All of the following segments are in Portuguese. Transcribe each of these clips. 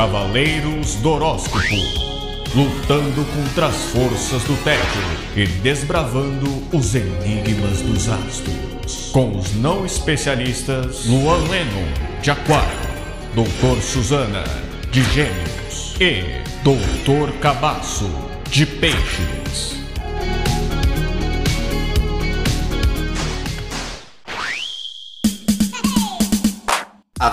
Cavaleiros do Horóscopo. Lutando contra as forças do tédio e desbravando os enigmas dos astros. Com os não especialistas Luan Leno, de Aquário, Doutor Suzana, de Gêmeos e Doutor Cabaço, de Peixes.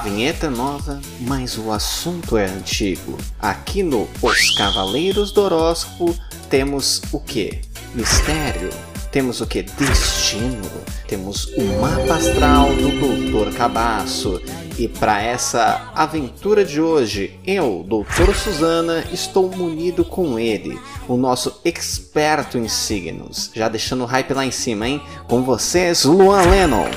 Vinheta nova, mas o assunto é antigo. Aqui no Os Cavaleiros do Horóscopo temos o que? Mistério. Temos o que? Destino. Temos o mapa astral do Doutor Cabaço. E para essa aventura de hoje, eu, Doutor Suzana, estou munido com ele, o nosso experto em signos. Já deixando o hype lá em cima, hein? Com vocês, Luan Lennon.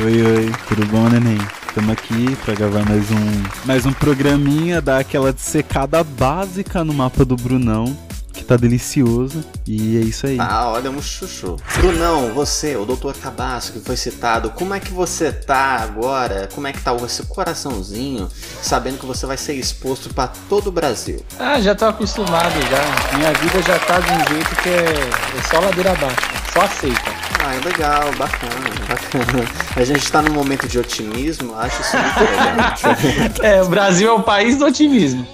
Oi, oi, tudo bom, neném? Estamos aqui para gravar mais um, mais um programinha, dar aquela dissecada básica no mapa do Brunão, que tá delicioso. E é isso aí. Ah, olha, um chuchu. Brunão, você, o Dr. Cabasso, que foi citado, como é que você tá agora? Como é que tá o seu coraçãozinho, sabendo que você vai ser exposto para todo o Brasil? Ah, já tô acostumado já. Minha vida já tá de um jeito que é, é só ladeira abaixo. Só aceita. Ah, é legal, bacana, bacana. A gente tá num momento de otimismo, acho isso muito legal. é, o Brasil é o país do otimismo.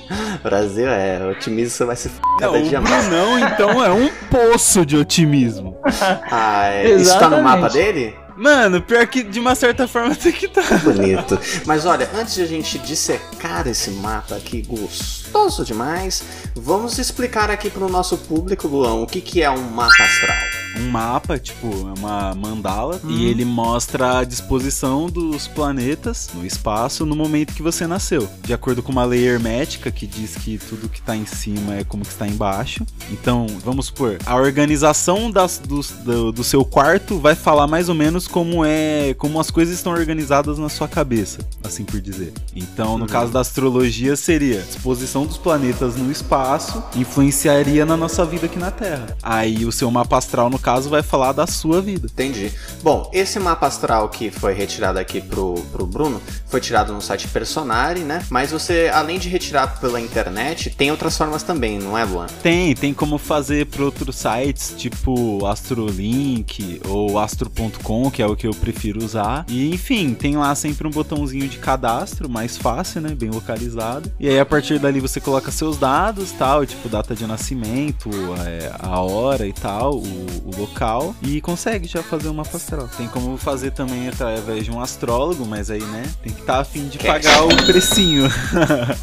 Brasil é, otimismo você vai se f cada não, dia mais. Não, então é um poço de otimismo. Ah, é. Isso tá no mapa dele? Mano, pior que de uma certa forma até que tá. Bonito. Mas olha, antes de a gente dissecar esse mapa aqui gostoso demais, vamos explicar aqui pro nosso público, Luão, o que, que é um mapa astral um mapa, tipo, é uma mandala, e ele mostra a disposição dos planetas no espaço no momento que você nasceu. De acordo com uma lei hermética que diz que tudo que está em cima é como que está embaixo. Então, vamos supor, a organização das, do, do, do seu quarto vai falar mais ou menos como é, como as coisas estão organizadas na sua cabeça, assim por dizer. Então, no uhum. caso da astrologia, seria disposição dos planetas no espaço influenciaria na nossa vida aqui na Terra. Aí o seu mapa astral, no caso, vai falar da sua vida. Entendi. Bom, esse mapa astral que foi retirado aqui pro, pro Bruno foi tirado no site Personari, né? Mas você, além de retirar pela internet, tem outras formas também, não é, Luan? Tem, tem como fazer para outros sites, tipo Astrolink ou Astro.com, que é o que eu prefiro usar. E enfim, tem lá sempre um botãozinho de cadastro, mais fácil, né? Bem localizado. E aí a partir dali você coloca seus dados, tal, tipo data de nascimento, é, a hora e tal, o, o local e consegue já fazer uma astral. Tem como fazer também através de um astrólogo, mas aí, né, tem que estar tá a fim de pagar o precinho.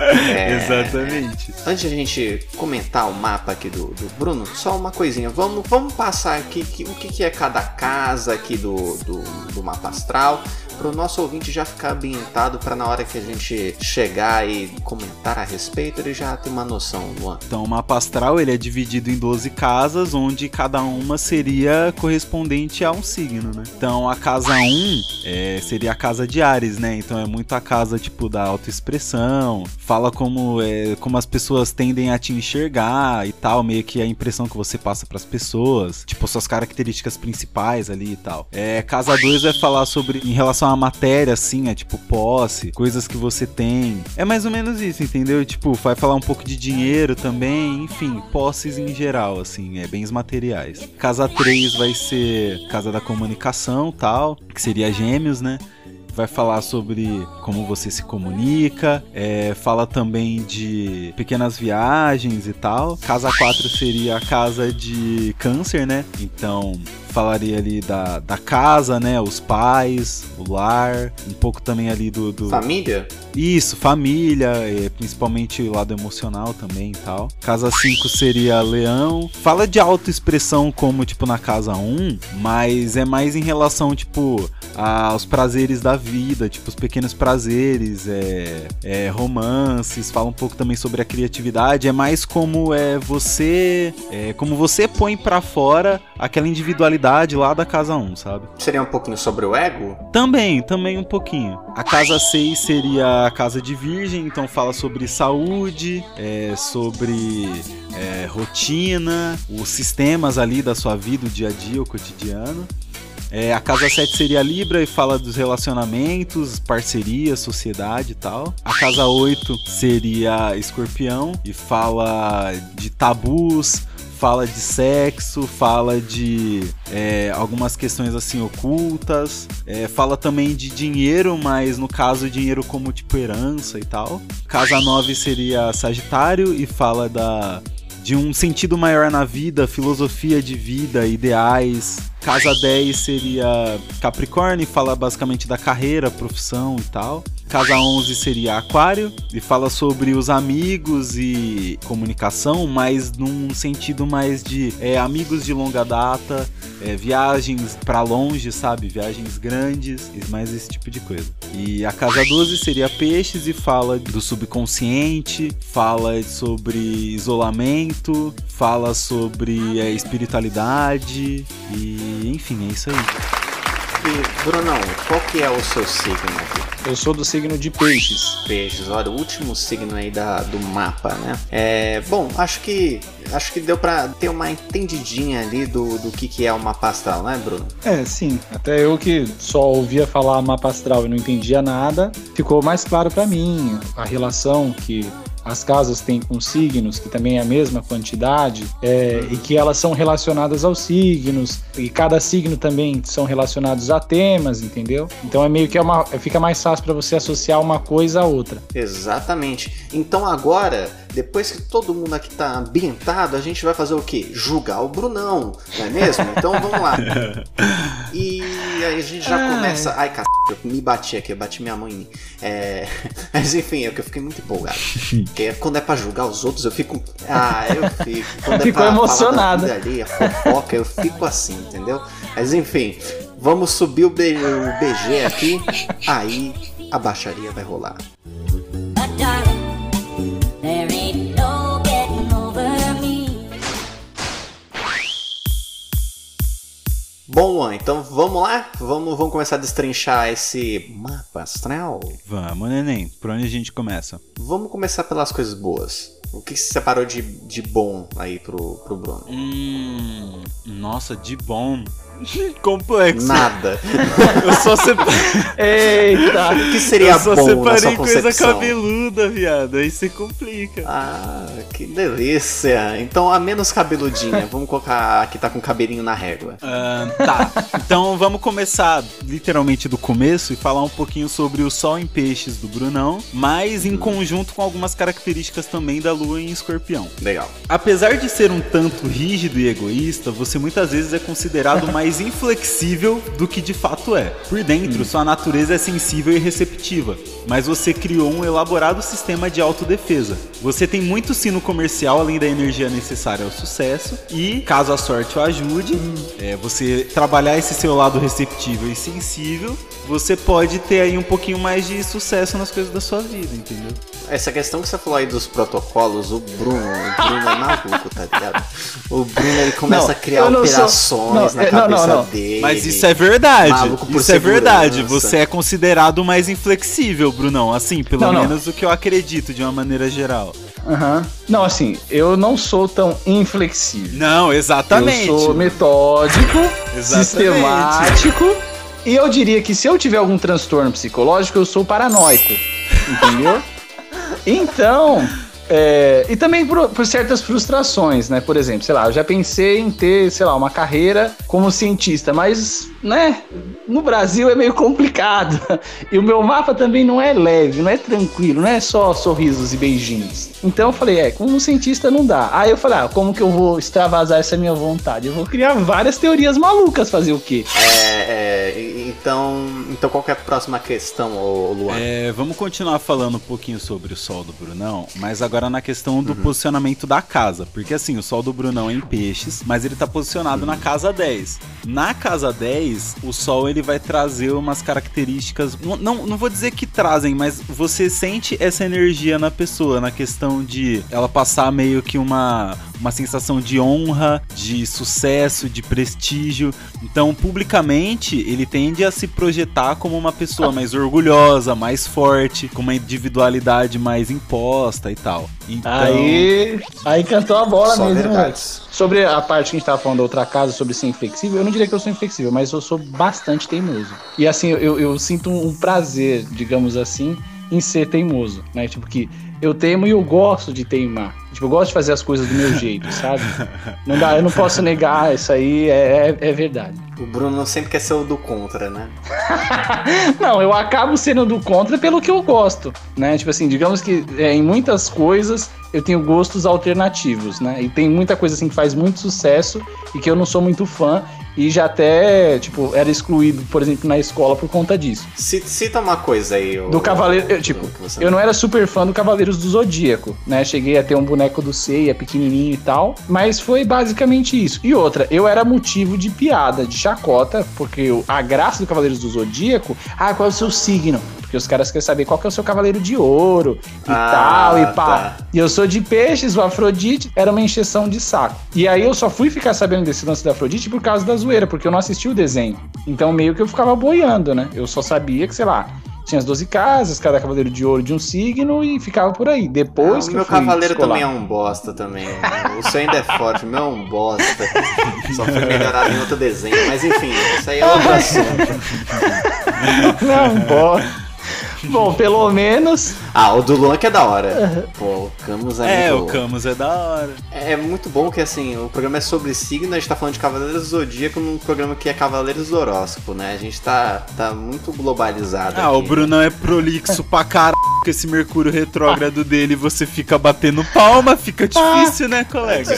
É... Exatamente. Antes de a gente comentar o mapa aqui do, do Bruno, só uma coisinha. Vamos, vamos passar aqui que, o que, que é cada casa aqui do, do, do mapa astral para o nosso ouvinte já ficar ambientado para na hora que a gente chegar e comentar a respeito, ele já ter uma noção, Luan. Então, o mapa astral ele é dividido em 12 casas, onde cada uma seria correspondente a um signo, né? Então, a casa 1 é, seria a casa de Ares, né? Então, é muito a casa, tipo, da autoexpressão, fala como, é, como as pessoas tendem a te enxergar e tal, meio que a impressão que você passa para as pessoas, tipo, suas características principais ali e tal. É, casa 2 vai falar sobre, em relação à matéria, assim, é tipo posse, coisas que você tem. É mais ou menos isso, entendeu? Tipo, vai falar um pouco de dinheiro também, enfim, posses em geral, assim, é bens materiais. Casa 3 vai ser casa da comunicação, tal, que seria gêmeos, né? vai falar sobre como você se comunica, é, fala também de pequenas viagens e tal. Casa 4 seria a casa de câncer, né? Então falaria ali da, da casa, né? Os pais, o lar, um pouco também ali do. do... Família? Isso, família, principalmente o lado emocional também e tal. Casa 5 seria leão. Fala de autoexpressão como, tipo, na casa 1, mas é mais em relação, tipo, aos prazeres da vida, tipo, os pequenos prazeres, é, é romances, fala um pouco também sobre a criatividade. É mais como é você. É, como você põe para fora aquela individualidade lá da casa 1, sabe? Seria um pouquinho sobre o ego? Também, também um pouquinho. A casa 6 seria a casa de virgem, então fala sobre saúde, é, sobre é, rotina, os sistemas ali da sua vida, o dia a dia, o cotidiano. É, a casa 7 seria Libra e fala dos relacionamentos, parceria, sociedade e tal. A casa 8 seria Escorpião e fala de tabus, fala de sexo, fala de é, algumas questões assim ocultas, é, fala também de dinheiro, mas no caso dinheiro como tipo herança e tal. Casa 9 seria Sagitário e fala da de um sentido maior na vida, filosofia de vida, ideais. Casa 10 seria Capricórnio, fala basicamente da carreira, profissão e tal. Casa 11 seria Aquário e fala sobre os amigos e comunicação, mas num sentido mais de é, amigos de longa data, é, viagens para longe, sabe? Viagens grandes, mais esse tipo de coisa. E a Casa 12 seria Peixes e fala do subconsciente, fala sobre isolamento, fala sobre é, espiritualidade e enfim, é isso aí. E, Brunão, qual que é o seu signo aqui? Eu sou do signo de peixes. Peixes, olha, o último signo aí da, do mapa, né? É, bom, acho que acho que deu pra ter uma entendidinha ali do, do que, que é o mapa astral, né, Bruno? É, sim. Até eu que só ouvia falar mapa astral e não entendia nada, ficou mais claro para mim a relação que as casas têm com signos, que também é a mesma quantidade, é, e que elas são relacionadas aos signos, e cada signo também são relacionados a temas, entendeu? Então é meio que é uma, fica mais fácil para você associar uma coisa a outra. Exatamente. Então agora, depois que todo mundo aqui tá ambientado, a gente vai fazer o quê? Julgar o Brunão, não é mesmo? Então vamos lá. E aí a gente já começa. Ai, c... eu me bati aqui, eu bati minha mãe em mim. É... Mas enfim, é que eu fiquei muito empolgado. Porque quando é pra julgar os outros, eu fico. Ah, eu fico. Quando Ficou é pra emocionada. Falar da vida alheia, fofoca, eu fico assim, entendeu? Mas enfim, vamos subir o, B- o BG aqui, aí a baixaria vai rolar. Bom, então vamos lá? Vamos, vamos começar a destrinchar esse mapa astral? Vamos, neném. Por onde a gente começa? Vamos começar pelas coisas boas. O que você separou de, de bom aí pro, pro Bruno? Hum. Nossa, de bom. Complexo. Nada. Eu só separei. Eita! O que seria Eu só bom separei coisa concepção? cabeluda, viado. Aí você complica. Ah, que delícia. Então a menos cabeludinha. Vamos colocar a que tá com cabelinho na régua. Ah, tá. Então vamos começar literalmente do começo e falar um pouquinho sobre o Sol em Peixes do Brunão, mas em conjunto com algumas características também da Lua em Escorpião. Legal. Apesar de ser um tanto rígido e egoísta, você muitas vezes é considerado mais inflexível do que de fato é. Por dentro, sua natureza é sensível e receptiva, mas você criou um elaborado sistema de autodefesa. Você tem muito sino comercial além da energia necessária ao sucesso e, caso a sorte o ajude, é, você trabalhar esse seu lado receptível e sensível, você pode ter aí um pouquinho mais de sucesso nas coisas da sua vida, entendeu? Essa questão que você falou aí dos protocolos, o Bruno, o Bruno é maluco, tá ligado? O Bruno ele começa Não, a criar não sou- operações não, na é, cabeça não, não. dele. Mas isso é verdade. Maluco por Isso é verdade. Você é considerado mais inflexível, Brunão. Assim, pelo Não, não. menos o que eu acredito de uma maneira geral. Aham. Não, assim, eu não sou tão inflexível. Não, exatamente. Eu sou metódico, sistemático. E eu diria que se eu tiver algum transtorno psicológico, eu sou paranoico. Entendeu? Então. é, e também por, por certas frustrações, né? Por exemplo, sei lá, eu já pensei em ter, sei lá, uma carreira como cientista, mas, né? No Brasil é meio complicado. E o meu mapa também não é leve, não é tranquilo, não é só sorrisos e beijinhos. Então eu falei, é, como cientista não dá. Aí eu falei, ah, como que eu vou extravasar essa minha vontade? Eu vou criar várias teorias malucas, fazer o quê? É, é, então, então qual que é a próxima questão, ô, Luan? É, vamos continuar falando um pouquinho sobre o Sol do Brunão, mas agora na questão do posicionamento da casa. Porque assim, o Sol do Brunão é em peixes, mas ele tá posicionado na casa 10. Na casa 10, o Sol ele vai trazer umas características. Não, não, vou dizer que trazem, mas você sente essa energia na pessoa, na questão de ela passar meio que uma, uma sensação de honra, de sucesso, de prestígio. Então, publicamente, ele tende a se projetar como uma pessoa mais orgulhosa, mais forte, com uma individualidade mais imposta e tal. Então, Aí, aí cantou a bola Só mesmo. verdades. Sobre a parte que a gente tava falando da outra casa, sobre ser inflexível, eu não diria que eu sou inflexível, mas eu sou bastante teimoso. E assim, eu, eu sinto um prazer, digamos assim, em ser teimoso, né? Tipo que eu teimo e eu gosto de teimar. Tipo, eu gosto de fazer as coisas do meu jeito, sabe? Não dá, eu não posso negar, isso aí é, é, é verdade. O Bruno sempre quer ser o do contra, né? Não, eu acabo sendo do contra pelo que eu gosto, né? Tipo assim, digamos que é, em muitas coisas eu tenho gostos alternativos, né? E tem muita coisa assim que faz muito sucesso e que eu não sou muito fã e já até, tipo, era excluído, por exemplo, na escola por conta disso. Cita uma coisa aí. o- Do Cavaleiro, eu, tipo, eu não era super fã do Cavaleiros do Zodíaco, né? Cheguei a ter um boneco do Seiya pequenininho e tal, mas foi basicamente isso. E outra, eu era motivo de piada, de chacota, porque a graça do Cavaleiros do Zodíaco, ah, qual é o seu signo? Porque os caras querem saber qual que é o seu cavaleiro de ouro e Ah, tal, e pá. tá. E eu sou de peixes, o Afrodite era uma encheção de saco. E aí eu só fui ficar sabendo desse lance da Afrodite por causa da zoeira, porque eu não assisti o desenho. Então meio que eu ficava boiando, né? Eu só sabia que, sei lá, tinha as 12 casas, cada cavaleiro de ouro de um signo e ficava por aí. Ah, Depois o que meu eu fui cavaleiro descolar. também é um bosta também. O seu ainda é forte, o meu é um bosta. Só foi melhorado em outro desenho. Mas enfim, isso aí é outro assunto. Não, bora. Bom, pelo menos. Ah, o do Luan que é da hora. Pô, o Camus é, é, muito o Camus é da hora. É muito bom que assim, o programa é sobre signo, a gente tá falando de Cavaleiros do Zodíaco num programa que é Cavaleiros do Horóscopo, né? A gente tá, tá muito globalizado. Ah, o aqui. Brunão é prolixo pra caralho com esse Mercúrio retrógrado dele. Você fica batendo palma, fica difícil, né, colega?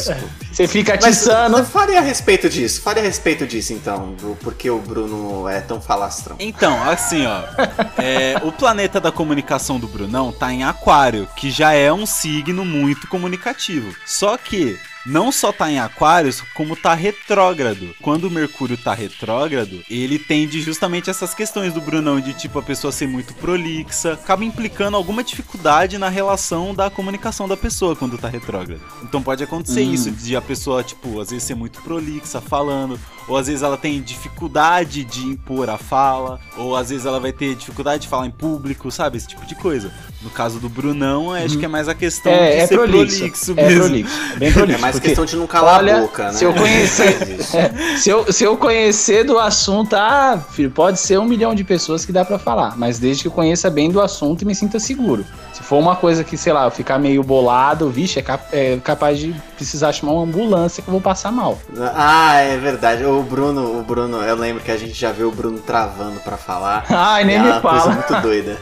Você fica Mas atiçando. fale a respeito disso, fale a respeito disso então, do porquê o Bruno é tão falastrão. Então, assim, ó. é, o planeta da comunicação do Brunão tá em Aquário, que já é um signo muito comunicativo. Só que não só tá em Aquários, como tá retrógrado. Quando o Mercúrio tá retrógrado, ele tende justamente essas questões do Brunão de tipo a pessoa ser muito prolixa, acaba implicando alguma dificuldade na relação da comunicação da pessoa quando tá retrógrado. Então pode acontecer Hum. isso de a pessoa, tipo, às vezes ser muito prolixa falando, ou às vezes ela tem dificuldade de impor a fala, ou às vezes ela vai ter dificuldade de falar em público, sabe? Esse tipo de coisa. No caso do Brunão, acho que é mais a questão É, de é ser prolixo. prolixo É mesmo. prolixo. É bem prolixo. É mais porque- questão de não calar olha, a boca, né? se eu conhecer-. É, se, eu, se eu conhecer do assunto, ah, filho, pode ser um milhão de pessoas que dá pra falar, mas desde que eu conheça bem do assunto e me sinta seguro. Se for uma coisa que, sei lá, eu ficar meio bolado, vixe, é, cap- é capaz de precisar chamar uma ambulância que eu vou passar mal. Ah, é verdade. O Bruno, o Bruno, eu lembro que a gente já viu o Bruno travando pra falar. Ai, nem é me uma coisa fala. muito doida.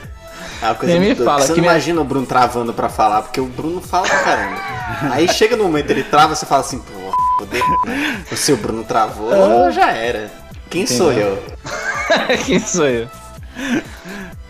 É uma coisa Nem muito me doida. fala, Você que não me- imagina o Bruno travando pra falar, porque o Bruno fala pra caramba. Aí chega no momento ele trava, você fala assim, pô, fodeu, né? O seu Bruno travou, Ah. já era. Quem sou eu? Quem sou eu?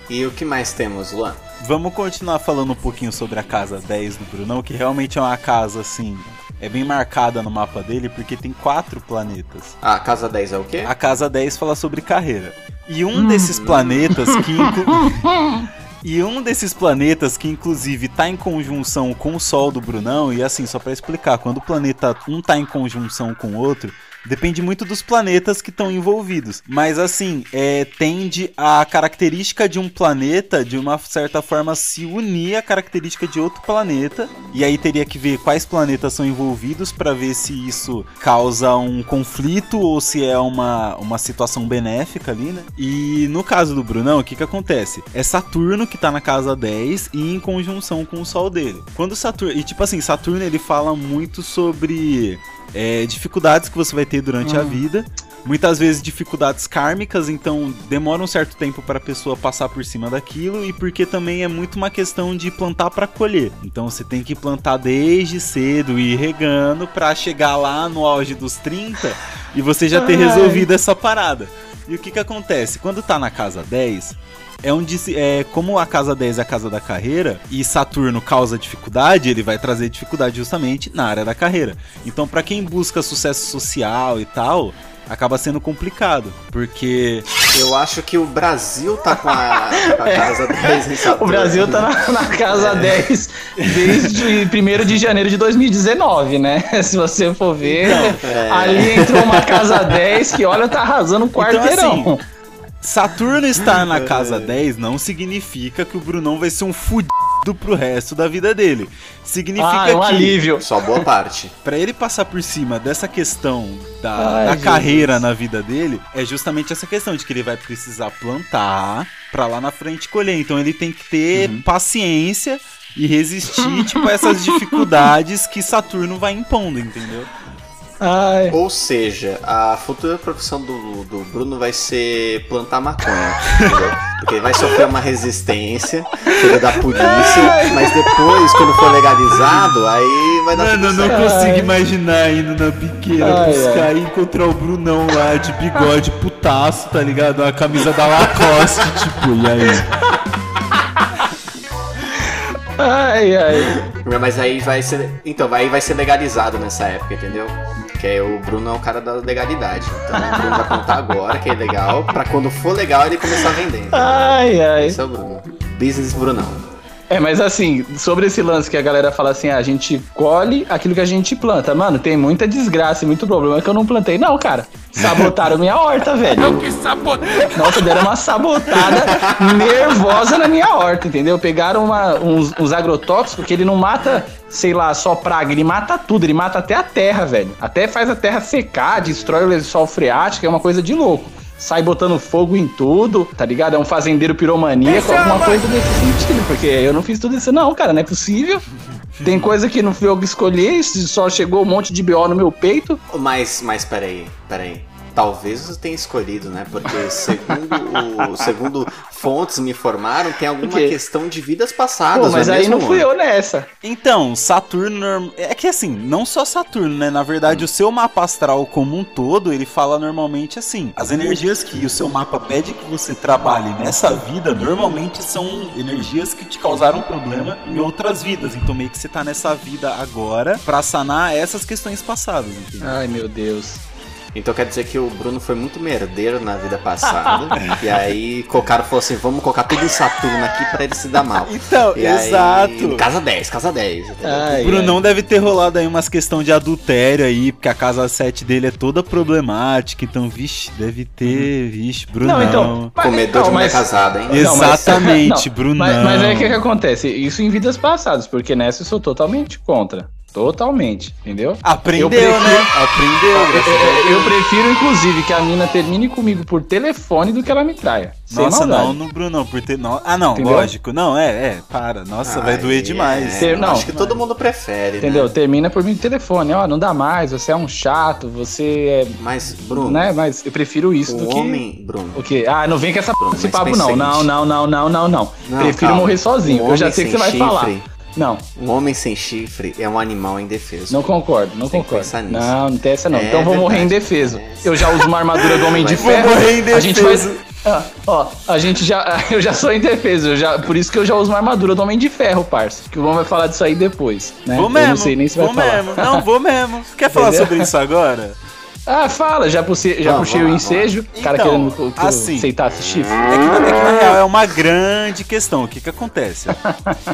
E o que mais temos, Luan? Vamos continuar falando um pouquinho sobre a casa 10 do Brunão, que realmente é uma casa assim. É bem marcada no mapa dele porque tem quatro planetas. Ah, casa 10 é o quê? A casa 10 fala sobre carreira. E um desses planetas que. inclu- E um desses planetas que inclusive tá em conjunção com o Sol do Brunão, e assim, só pra explicar, quando o planeta um tá em conjunção com o outro, depende muito dos planetas que estão envolvidos. Mas assim, é, tende a característica de um planeta, de uma certa forma, se unir à característica de outro planeta. E aí teria que ver quais planetas são envolvidos pra ver se isso causa um conflito ou se é uma, uma situação benéfica ali, né? E no caso do Brunão, o que que acontece? É Saturno que tá na casa 10 e em conjunção com o Sol dele. Quando Saturno. E tipo assim, Saturno ele fala muito sobre é, dificuldades que você vai ter durante a vida. Muitas vezes dificuldades kármicas, então demora um certo tempo para a pessoa passar por cima daquilo e porque também é muito uma questão de plantar para colher. Então você tem que plantar desde cedo e ir regando para chegar lá no auge dos 30 e você já ter Ai. resolvido essa parada. E o que que acontece? Quando tá na casa 10, é onde é como a casa 10 é a casa da carreira e Saturno causa dificuldade, ele vai trazer dificuldade justamente na área da carreira. Então, pra quem busca sucesso social e tal, acaba sendo complicado. Porque. Eu acho que o Brasil tá com a, com a casa 10 em O Saturno. Brasil tá na, na casa É. 10 desde 1 de janeiro de 2019, né? Se você for ver, é. ali entrou uma casa 10 que, olha, tá arrasando o quarteirão. assim, Saturno estar na casa 10 não significa que o Brunão vai ser um fudido pro resto da vida dele. Significa ah, é um que alívio. Só boa parte. Pra ele passar por cima dessa questão da, Ai, da carreira na vida dele, é justamente essa questão de que ele vai precisar plantar pra lá na frente colher. Então ele tem que ter Uhum. paciência e resistir, tipo, a essas dificuldades que Saturno vai impondo, entendeu? Ai. Ou seja, a futura profissão do, do Bruno vai ser plantar maconha. entendeu? Porque ele vai sofrer uma resistência, filho da polícia, mas depois, quando for legalizado, aí vai dar Mano, eu não certo. consigo Ai. imaginar indo na biqueira Ai, buscar e encontrar o Brunão lá de bigode putaço, tá ligado? A camisa da Lacoste, tipo, e aí? Ai, ai. Mas aí vai ser. Então, aí vai ser legalizado nessa época, entendeu? Que aí o Bruno é o cara da legalidade. Então o Bruno vai contar agora que é legal, pra quando for legal ele começar a vender. entendeu? Ai, ai. Esse é o Bruno. Business Brunão. É, mas assim, sobre esse lance que a galera fala assim, ah, a gente colhe aquilo que a gente planta. Mano, tem muita desgraça e muito problema que eu não plantei. Não, cara. Sabotaram minha horta, velho. Nossa, deram uma sabotada nervosa na minha horta, entendeu? Pegaram uma- uns, uns agrotóxicos que ele não mata, sei lá, só praga, ele mata tudo, ele mata até a terra, velho. Até faz a terra secar, destrói o lençol freático, é uma coisa de louco. Sai botando fogo em tudo, tá ligado? É um fazendeiro piromaníaco, alguma coisa desse sentido, porque eu não fiz tudo isso, não, cara, não é possível. Tem coisa que não fui eu que escolhi, só chegou um monte de BO no meu peito. Mas, mas peraí, peraí. Talvez você tenha escolhido, né? Porque segundo, o, segundo fontes me informaram, tem alguma questão de vidas passadas. Pô, mas é aí mesmo, não fui eu nessa. Então, Saturno. É que assim, não só Saturno, né? Na verdade, o seu mapa astral como um todo, ele fala normalmente assim: as energias que o seu mapa pede que você trabalhe nessa vida, normalmente são energias que te causaram problema em outras vidas. Então, meio que você tá nessa vida agora pra sanar essas questões passadas, entendeu? Ai, meu Deus. Então quer dizer que o Bruno foi muito merdeiro na vida passada. e aí colocaram falou assim: vamos colocar tudo em Saturno aqui pra ele se dar mal. Então, E aí, exato. casa 10, casa 10. entendeu? Ai, O Brunão deve ter rolado aí umas questão de adultério aí, porque a casa 7 dele é toda problemática, então, vixe, deve ter, vixe, Brunão. Não, então. mas- Comedor de não, mulher mas- casada, hein? Não, mas- Exatamente, não, Brunão. Mas, mas aí o que, que acontece? Isso em vidas passadas, porque nessa eu sou totalmente contra. Totalmente, entendeu? Aprendeu, Eu prefiro- né? Aprendeu, a É, Deus. Eu prefiro, inclusive, que a mina termine comigo por telefone do que ela me traia. Nossa, não, no Brunão, por ter. Não, ah, não, Entendeu? lógico. Não, é, é, para. Nossa, vai Ai, doer demais. é, Ter- não. Acho que todo mundo prefere. Entendeu? Né? Termina por mim no telefone. Ó, não dá mais, você é um chato, você Mas, é. Bruno, Né? Mas eu prefiro isso do o que. homem. Bruno. O quê? Ah, não vem com essa, Bruno, esse mas papo, não. o Não, não, não, não, não, não. Não, Prefiro calma. morrer sozinho. Eu já homem sei o que você vai falar. Não, Um homem sem chifre é um animal indefeso. não concordo, não que concordo. pensar nisso. Não, não tem essa não. É então vou morrer verdade. indefeso. É. Eu já uso uma armadura do Homem de Vou Ferro. morrer A gente indefeso. Ah, ó, a gente já. Eu já sou indefeso. Eu já, por isso que eu já uso uma armadura do Homem de Ferro, parça. Que o João vai falar disso aí depois. Né? Vou eu mesmo. não sei nem se vai vou falar. mesmo. Não, vou mesmo. Quer falar Entendeu? sobre isso agora? Ah, fala, já, puxei, já Vamos, puxei o vamos ensejo. O cara Então, querendo que eu- assim, aceitasse chifre. É que, é que na real é uma grande questão. O que que acontece?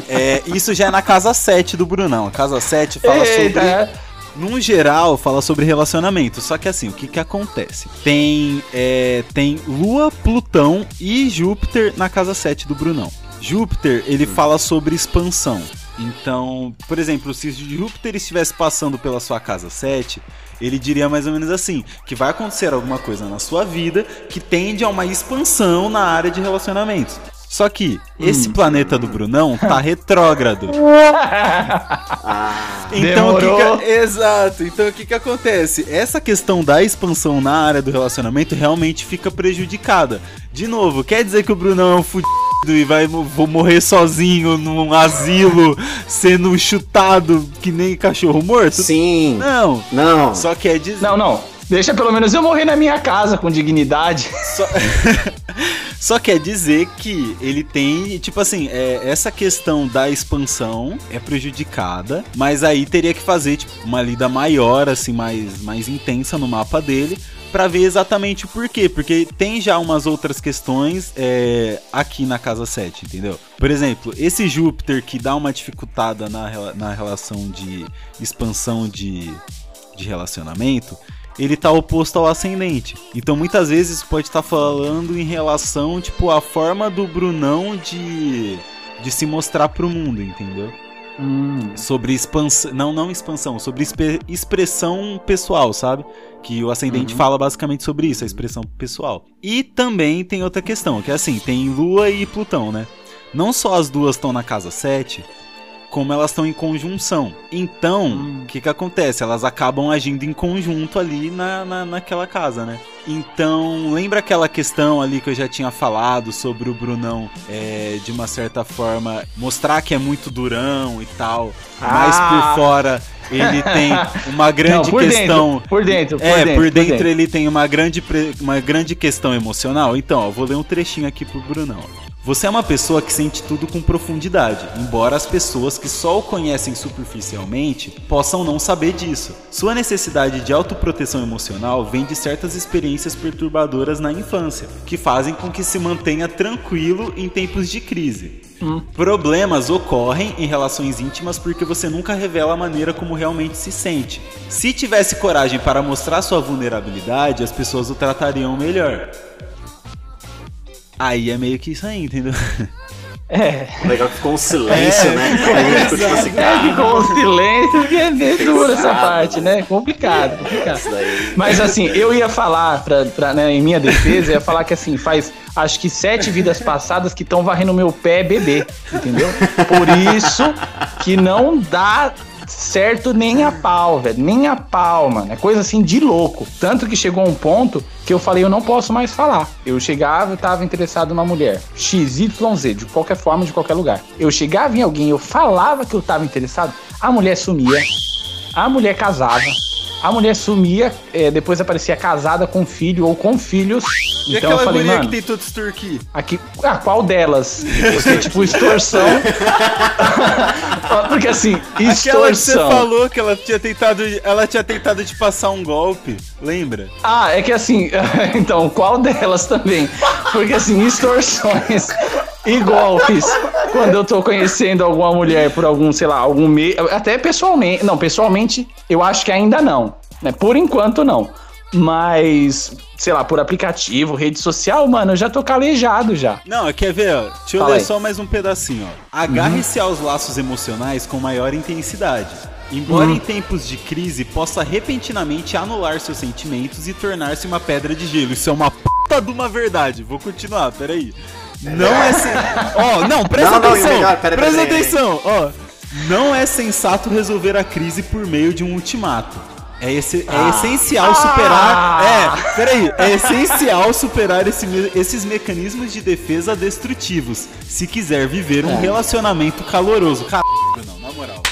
É, isso já é na casa 7 do Brunão. A casa 7 fala Eita, sobre. é. Num geral, fala sobre relacionamento. Só que assim, o que que acontece? Tem, é, tem Lua, Plutão e Júpiter na casa 7 do Brunão. Júpiter, ele fala sobre expansão. Então, por exemplo, se Júpiter estivesse passando pela sua casa 7, ele diria mais ou menos assim: que vai acontecer alguma coisa na sua vida que tende a uma expansão na área de relacionamentos. Só que esse planeta do Brunão tá retrógrado. Ah, Então, o que que- exato. Então, o que que acontece? Essa questão da expansão na área do relacionamento realmente fica prejudicada. De novo, quer dizer que o Brunão é um fudido e vai vou morrer sozinho num asilo, sendo chutado que nem cachorro morto? sim. Não. Não. Só quer dizer. Não, não. Deixa pelo menos eu morrer na minha casa com dignidade. Só, Só quer dizer que ele tem, tipo assim, é, essa questão da expansão é prejudicada, mas aí teria que fazer tipo, uma lida maior, assim, mais, mais intensa no mapa dele, pra ver exatamente o porquê. Porque tem já umas outras questões é, aqui na casa 7, entendeu? Por exemplo, esse Júpiter que dá uma dificultada na, na relação de expansão de, de relacionamento, ele tá oposto ao ascendente. Então muitas vezes pode estar falando em relação, tipo, a forma do Brunão de, de se mostrar pro mundo, entendeu? Hum. Sobre expansão. Não, não expansão, sobre expressão pessoal, sabe? Que o ascendente fala basicamente sobre isso, a expressão pessoal. E também tem outra questão, que é assim, tem Lua e Plutão, né? Não só as duas estão na casa 7, como elas estão em conjunção. Então, o que que acontece? Elas acabam agindo em conjunto ali na, na, naquela casa, né? Então, lembra aquela questão ali que eu já tinha falado sobre o Brunão, é, de uma certa forma, mostrar que é muito durão e tal, mas Ah! por fora ele tem uma grande Não, por questão. dentro, por dentro, por é, dentro, por por dentro, dentro. ele tem uma grande, uma grande questão emocional. Então, ó, vou ler um trechinho aqui pro Brunão. Você é uma pessoa que sente tudo com profundidade, embora as pessoas que só o conhecem superficialmente possam não saber disso. Sua necessidade de autoproteção emocional vem de certas experiências perturbadoras na infância, que fazem com que se mantenha tranquilo em tempos de crise. Problemas ocorrem em relações íntimas porque você nunca revela a maneira como realmente se sente. Se tivesse coragem para mostrar sua vulnerabilidade, as pessoas o tratariam melhor. Aí é meio que isso aí, entendeu? É. Legal que ficou um silêncio, É, né? Gente ficou tipo assim, É, ficou um silêncio, porque é dura essa parte, né? Complicado, complicado. Mas assim, eu ia falar, pra, pra, né, em minha defesa, ia falar que assim, faz acho que sete vidas passadas que estão varrendo meu pé bebê, entendeu? Por isso que não dá certo nem a pau, velho. Nem a pau, mano. É coisa assim de louco. Tanto que chegou um ponto que eu falei, eu não posso mais falar. Eu chegava, eu tava interessado numa mulher. XYZ, de qualquer forma, de qualquer lugar. Eu chegava em alguém, eu falava que eu tava interessado, a mulher sumia. A mulher casava. A mulher sumia, é, depois aparecia casada com filho ou com filhos. E então eu falei, mulher mano, que tem turqui? aqui, ah, qual delas? Porque, tipo, extorsão. Porque assim, Aquela que você extorsão. falou que ela tinha tentado, ela tinha tentado te passar um golpe, lembra? Ah, é que assim, então, qual delas também? Porque assim, extorsões e golpes, quando eu tô conhecendo alguma mulher por algum, sei lá, algum meio, até pessoalmente, não, pessoalmente, eu acho que ainda não, né? Por enquanto não. Mas, sei lá, por aplicativo, rede social, mano, eu já tô calejado já. Não, quer ver? Ó, deixa eu Fala ler aí. só mais um pedacinho. Ó. Agarre-se aos laços emocionais com maior intensidade. Embora em tempos de crise possa repentinamente anular seus sentimentos e tornar-se uma pedra de gelo. Isso é uma puta de uma verdade. Vou continuar, peraí. Não é sen... Ó, não, presta Não, não, atenção. melhor, pera, presta pera, atenção, ó. Não é sensato resolver a crise por meio de um ultimato. É, esse, é essencial superar. É, peraí. É essencial superar esse esses mecanismos de defesa destrutivos. Se quiser viver um relacionamento caloroso. Caralho, não, na moral.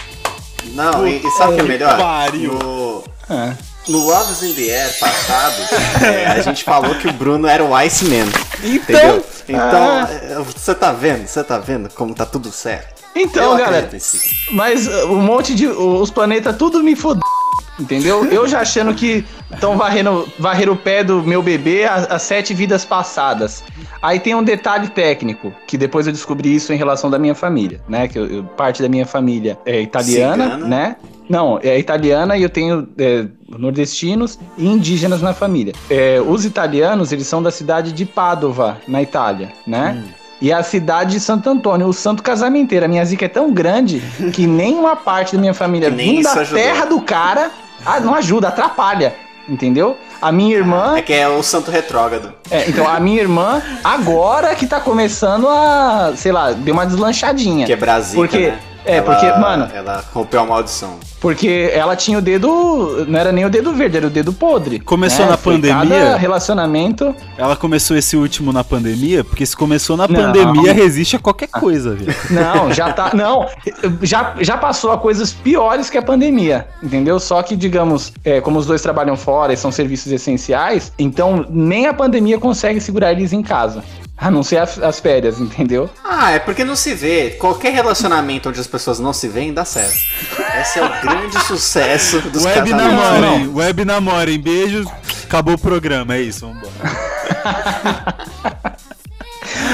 Não, e, e sabe o que é melhor? pariu. No, É. no Loves in the Air passado, é, a gente falou que o Bruno era o Iceman. Então? Então, Ah. você tá vendo? Você tá vendo como tá tudo certo? Então, Eu galera. Mas uh, um monte de. Os planetas tudo me fodeu. Entendeu? Eu já achando que estão varrendo, varrendo o pé do meu bebê as, sete vidas passadas. Aí tem um detalhe técnico, que depois eu descobri isso em relação da minha família, né? Que eu- parte da minha família é italiana, Cigana? né? Não, é italiana e eu tenho é, nordestinos e indígenas na família. É, os italianos, eles são da cidade de Padova, na Itália, né? E a cidade de Santo Antônio, o santo casamenteiro. A minha zica é tão grande que nenhuma parte da minha família nem vindo da ajudou. terra do cara ah, não ajuda, atrapalha. Entendeu? A minha irmã. É que é o santo retrógrado. É, então, a minha irmã, agora que tá começando a, sei lá, deu uma deslanchadinha. Que é Brasília, Porque- né? É, Ela- porque, mano- Ela rompeu a maldição. Porque ela tinha o dedo. Não era nem o dedo verde, era o dedo podre. Começou né? na Foi pandemia? Cada relacionamento. ela começou esse último na pandemia, porque se começou na Não. pandemia, resiste a qualquer coisa, velho. Não, já tá. Não, já, já passou a coisas piores que a pandemia, entendeu? Só que, digamos, é, como os dois trabalham fora e são serviços essenciais, então nem a pandemia consegue segurar eles em casa. A não ser as, as férias, entendeu? Ah, é porque não se vê. Qualquer relacionamento onde as pessoas não se veem dá certo. Esse é o grande sucesso dos Web casamentos. namorem, web namorem. Beijos, acabou o programa, é isso, vambora.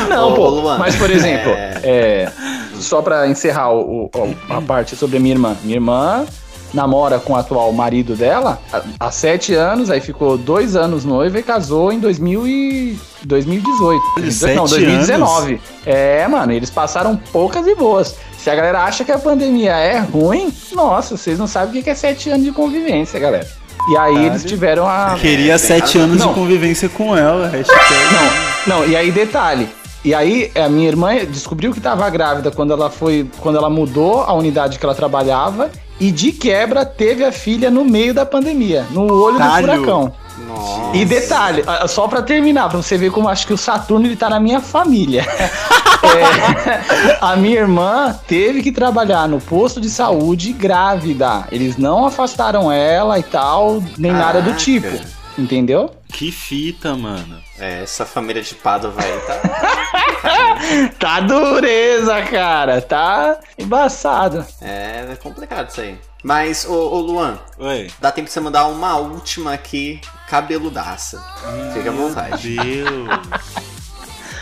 Não, Ô, pô. Luan, mas, por exemplo, é- é, só pra encerrar o- o- a parte sobre a minha irmã. Minha irmã namora com o atual marido dela há- sete anos, aí ficou dois anos noiva e casou em 2000 e 2018. Sete Não, 2019. É, mano, eles passaram poucas e boas. Se a galera acha que a pandemia é ruim, nossa, vocês não sabem o que é sete anos de convivência, galera. E aí eles tiveram a. Queria tem sete razão. anos Não. de convivência com ela. Hashtag. Não, não, e aí detalhe. E aí a minha irmã descobriu que estava grávida quando ela foi, quando ela mudou a unidade que ela trabalhava e de quebra teve a filha no meio da pandemia, no olho Caralho. do furacão. Nossa. E detalhe, só pra terminar, pra você ver como acho que o Saturno ele tá na minha família. É, a minha irmã teve que trabalhar no posto de saúde grávida. Eles não afastaram ela e tal, nem nada do tipo. Entendeu? Que fita, mano. É, essa família de Padova aí tá. Tá dureza, cara. Tá embaçado. É, é complicado isso aí. Mas, ô, ô Luan, Oi. dá tempo de você mandar uma última aqui, cabeludaça. Fica à vontade. Deus.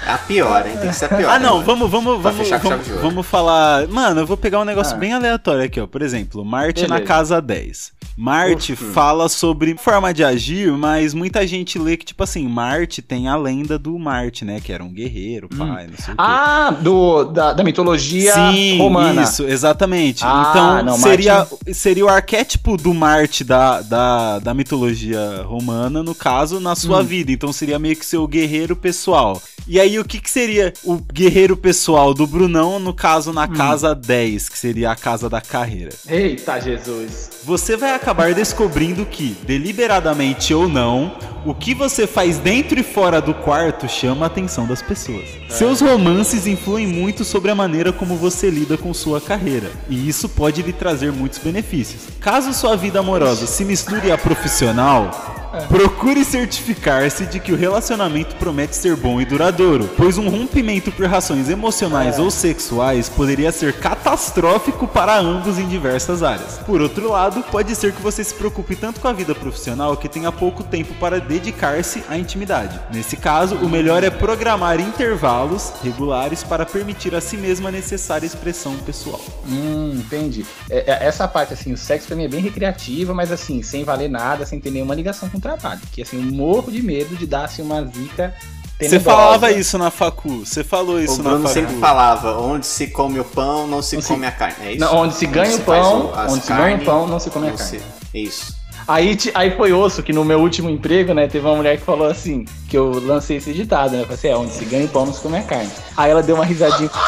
É a pior, hein? Tem que ser a pior. Ah, não, hein, vamos, vamos, Pra vamos, vamos, vamos falar. Mano, eu vou pegar um negócio Ah. bem aleatório aqui, ó. Por exemplo, Marte na Beleza. casa 10. Marte fala sobre forma de agir, mas muita gente lê que, tipo assim, Marte tem a lenda do Marte, né? Que era um guerreiro, pai, não sei o quê. Ah, do, da, da mitologia Sim, romana. isso, exatamente. Ah, então, não, seria, seria o arquétipo do Marte da, da, da mitologia romana, no caso, na sua Hum. vida. Então, seria meio que seu guerreiro pessoal. E aí, o que, que seria o guerreiro pessoal do Brunão, no caso, Hum. na casa 10, que seria a casa da carreira? Eita, Jesus. Você vai acabar descobrindo que, deliberadamente ou não, o que você faz dentro e fora do quarto chama a atenção das pessoas. Seus romances influem muito sobre a maneira como você lida com sua carreira, e isso pode lhe trazer muitos benefícios. Caso sua vida amorosa se misture à profissional, procure certificar-se de que o relacionamento promete ser bom e duradouro, pois um rompimento por razões emocionais ou sexuais poderia ser catastrófico para ambos em diversas áreas. Por outro lado, pode ser que você se preocupe tanto com a vida profissional que tenha pouco tempo para dedicar-se à intimidade. Nesse caso, o melhor é programar intervalos regulares para permitir a si mesma a necessária expressão pessoal. Hum, entendi. É, é, essa parte, assim, o sexo mim é bem recreativa, mas assim, sem valer nada, sem ter nenhuma ligação com o trabalho. Que assim, eu morro de medo de dar assim, uma zica. Você falava isso na facu, você falou isso O na Bruno facu. sempre falava, onde se come o pão, não se se- come a carne. É isso? Não, onde se ganha o se faz pão, onde se ganha o pão, não se come a carne. se- Isso. Aí, aí foi osso que no meu último emprego, né, teve uma mulher que falou assim, que eu lancei esse ditado, né? Eu falei assim, é, onde se ganha o pão, não se come a carne. Aí ela deu uma risadinha.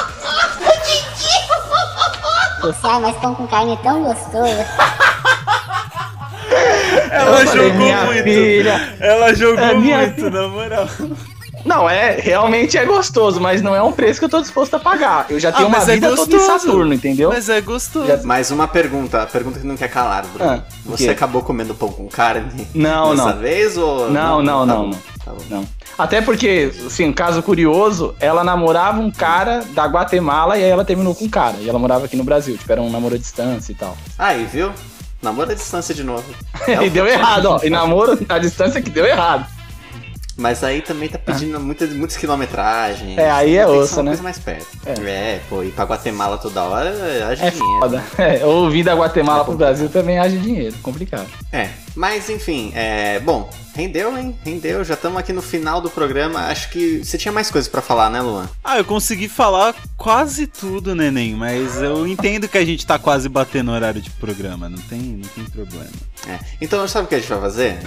Esse, ai, mas pão com carne é tão gostoso. Ela falei, jogou minha muito. filha. Ela jogou É, minha muito, filha. na moral. Não, é, realmente é gostoso, mas não é um preço que eu tô disposto a pagar. Eu já tenho Ah, uma é vida toda em gostoso. Saturno, entendeu? Mas é gostoso. Já- Mais uma pergunta, a pergunta que não quer calar, Bruno. Ah, Você acabou comendo pão com carne Não, dessa não. vez ou Não, não, Tá não, bom, não. tá bom. Não. Até porque, assim, um caso curioso, ela namorava um cara da Guatemala e aí ela terminou com um cara. E ela morava aqui no Brasil, tipo, era um namoro à distância e tal. Aí, viu? Namoro à distância de novo. É e deu errado, ó. E namoro à distância que deu errado. Mas aí também tá pedindo muitas, muitas quilometragens. É, aí é que ser osso, né? coisa mais perto. É. É. pô, ir pra Guatemala toda hora, haja É dinheiro. foda. É, ou vir da Guatemala pro Brasil também age dinheiro. Complicado. É, mas enfim, é. Bom, rendeu, hein? Rendeu. Já estamos aqui no final do programa. Acho que você tinha mais coisas pra falar, né, Luan? Ah, eu consegui falar quase tudo, neném, mas eu entendo que a gente tá quase batendo o horário de programa, não tem, não tem problema. É. Então, sabe o que a gente vai fazer?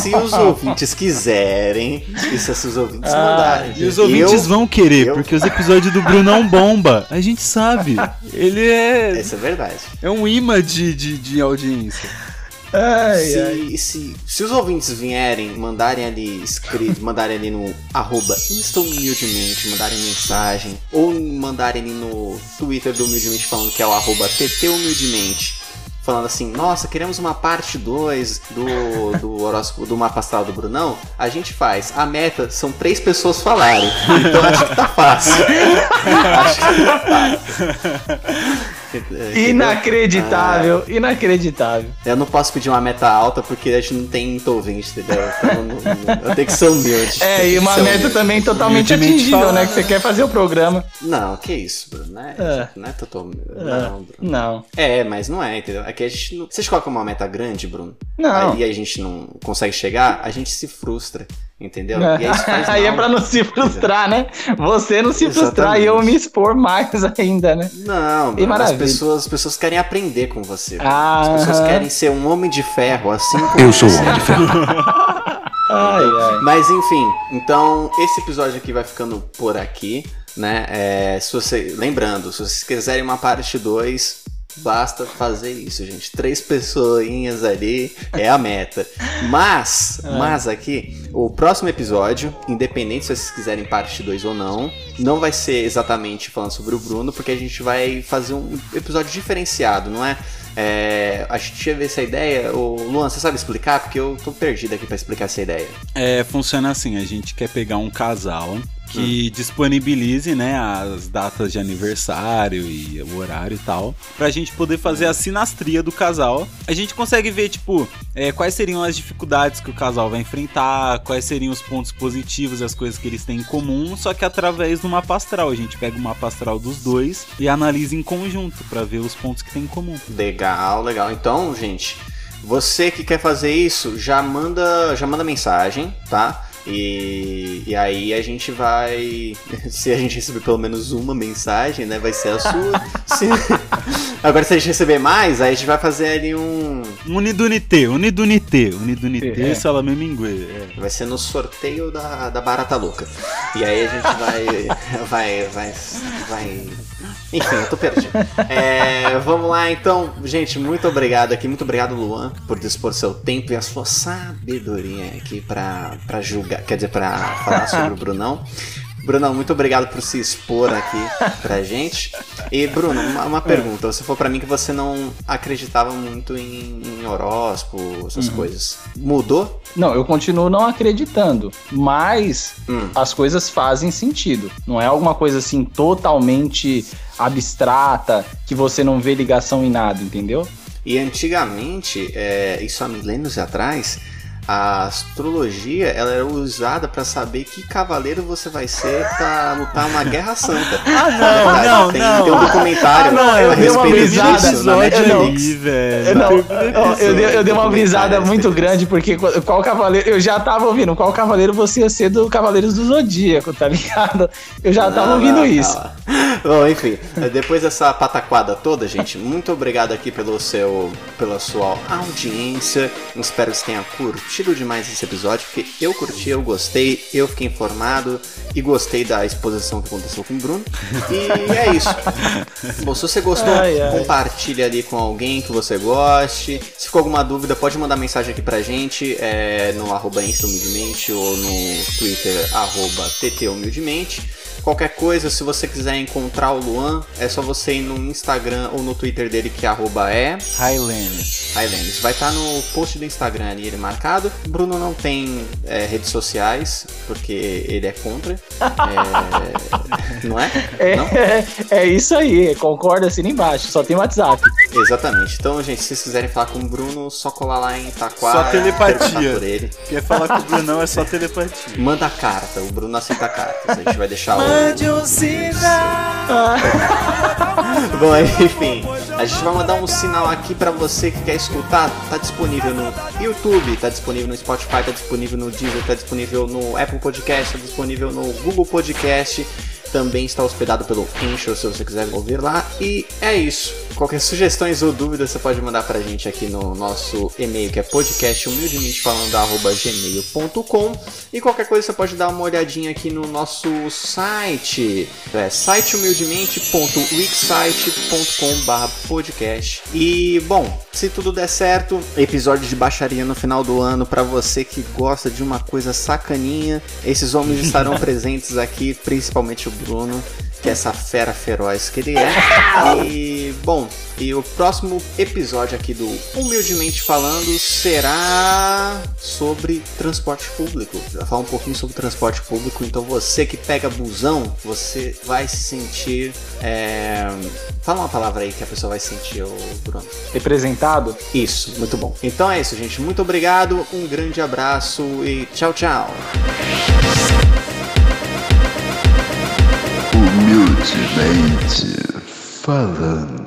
se os ouvintes quiserem, e se os ouvintes Ah, mandarem. E os ouvintes eu- vão querer, eu- porque os episódios do Brunão bomba. A gente sabe. Ele é, Isso é verdade. é um imã de, de, de audiência. Ai, Se, se, se os ouvintes vierem, mandarem ali escrito, mandarem ali no arroba instahumildemente, mandarem mensagem, ou mandarem ali no Twitter do Humildemente falando que é o arroba TT Humildemente, falando assim, nossa, queremos uma parte 2 do, do horóscopo do mapa astral do Brunão, a gente faz. A meta são três pessoas falarem. Então acho que tá fácil. acho que tá fácil. Inacreditável, inacreditável. Eu não posso pedir uma meta alta porque a gente não tem ouvinte, entendeu? Então, não- eu tenho que ser humilde. É, e uma meta humilde. também totalmente atingível, falando. né? Que você quer fazer o programa. Não, que isso, Bruno. Não é, É. não é totalmente. É, Não, Bruno. Não. É, mas não é, entendeu? É que a gente não... Vocês colocam uma meta grande, Bruno? Não. Aí a gente não consegue chegar, a gente se frustra, entendeu? É. E aí isso faz Aí é mal. pra não se frustrar, né? Você não se frustrar e eu me expor mais ainda, né? Não, E Bruno, as pessoas, as pessoas querem aprender com você. Ah, as pessoas aham. querem ser um homem de ferro, assim como Eu sou você. Homem de Ferro. Ai, ai. Mas enfim, então esse episódio aqui vai ficando por aqui, né? É, se você, lembrando, se vocês quiserem uma parte 2, basta fazer isso, gente. Três pessoinhas ali é a meta. Mas, mas aqui, o próximo episódio, independente se vocês quiserem parte 2 ou não, não vai ser exatamente falando sobre o Bruno, porque a gente vai fazer um episódio diferenciado, não é? É, a gente teve essa ideia. Ô, Luan, você sabe explicar? Porque eu tô perdido aqui pra explicar essa ideia. É, funciona assim, a gente quer pegar um casal que disponibilize, né, as datas de aniversário e o horário e tal, pra gente poder fazer a sinastria do casal. A gente consegue ver, tipo, é, quais seriam as dificuldades que o casal vai enfrentar, quais seriam os pontos positivos e as coisas que eles têm em comum, só que através do mapa astral. A gente pega o mapa astral dos dois e analisa em conjunto pra ver os pontos que tem em comum. Legal, legal. Então, gente, você que quer fazer isso, já manda, já manda mensagem, tá? E, e aí a gente vai. Se a gente receber pelo menos uma mensagem, né? Vai ser a sua. Se- Agora, se a gente receber mais, aí a gente vai fazer ali um. Unidunité, unidunité, unidunité, É. salame mingue. É. Vai ser no sorteio da, da Barata Louca. E aí a gente vai. Vai. Vai. Vai. Enfim, eu tô perdido. É, vamos lá então. Gente, muito obrigado aqui. Muito obrigado, Luan, por dispor seu tempo e a sua sabedoria aqui pra, pra julgar. Quer dizer, pra falar sobre o Brunão. Brunão, muito obrigado por se expor aqui pra gente. E, Bruno, uma, uma pergunta. Você falou pra mim que você não acreditava muito em, em horóscopo, essas coisas. Mudou? Não, eu continuo não acreditando, mas Hum. as coisas fazem sentido. Não é alguma coisa assim totalmente abstrata que você não vê ligação em nada, entendeu? E antigamente, é, isso há milênios atrás, a astrologia ela era usada pra saber que cavaleiro você vai ser pra lutar uma guerra santa. Ah, Verdade, não, não, tem, não. Tem um documentário Ah, não, a eu dei uma respeito brisada, disso na não, eu não. Netflix. Eu, não, dei, eu dei uma brisada a muito grande, porque qual cavaleiro. Eu já tava ouvindo qual cavaleiro você ia ser do Cavaleiros do Zodíaco, tá ligado? Eu já tava Não, ouvindo não, isso. calma. Bom, enfim, depois dessa pataquada toda, gente, muito obrigado aqui pelo seu, pela sua audiência. Espero que você tenha curtido demais esse episódio, porque eu curti, eu gostei, eu fiquei informado e gostei da exposição que aconteceu com o Bruno. E é isso. Bom, se você gostou, Ai, ai. compartilha ali com alguém que você goste. Se ficou alguma dúvida, pode mandar mensagem aqui pra gente é, no arroba Insta Humildemente ou no Twitter arroba TT Humildemente. Qualquer coisa, se você quiser encontrar o Luan, é só você ir no Instagram ou no Twitter dele, que arroba é Highlands. Highlands. Vai estar no post do Instagram ali, ele marcado. Bruno não tem é, redes sociais, porque ele é contra. É, não é? É, Não? é isso aí, concorda assim embaixo, só tem WhatsApp. Exatamente. Então, gente, se vocês quiserem falar com o Bruno, só colar lá em Itaquara. Só telepatia. Por ele. Quer falar com o Brunão é só telepatia. Manda carta, o Bruno aceita cartas. A gente vai deixar o. um sinal. Bom, enfim, a gente vai mandar um sinal aqui pra você que quer escutar. Tá disponível no YouTube, tá disponível no Spotify, tá disponível no Deezer, tá disponível no Apple Podcast, tá disponível no Google Podcast. Também está hospedado pelo Anchor, se você quiser ouvir lá. E é isso. Qualquer sugestões ou dúvidas você pode mandar pra gente aqui no nosso e-mail que é podcasthumildementefalando@gmail.com e qualquer coisa você pode dar uma olhadinha aqui no nosso site, é sitehumildemente.wixsite.com/podcast. E bom, se tudo der certo, episódio de baixaria no final do ano pra você que gosta de uma coisa sacaninha, esses homens estarão presentes aqui, principalmente o Bruno que é essa fera feroz que ele é. E, Bom, e o próximo episódio aqui do Humildemente Falando será sobre transporte público. Vai falar um pouquinho sobre transporte público, então você que pega busão, você vai se sentir. É... Fala uma palavra aí que a pessoa vai sentir, ô Bruno. Representado? Isso, muito bom. Então é isso, gente. Muito obrigado, um grande abraço e tchau, tchau. Humildemente falando.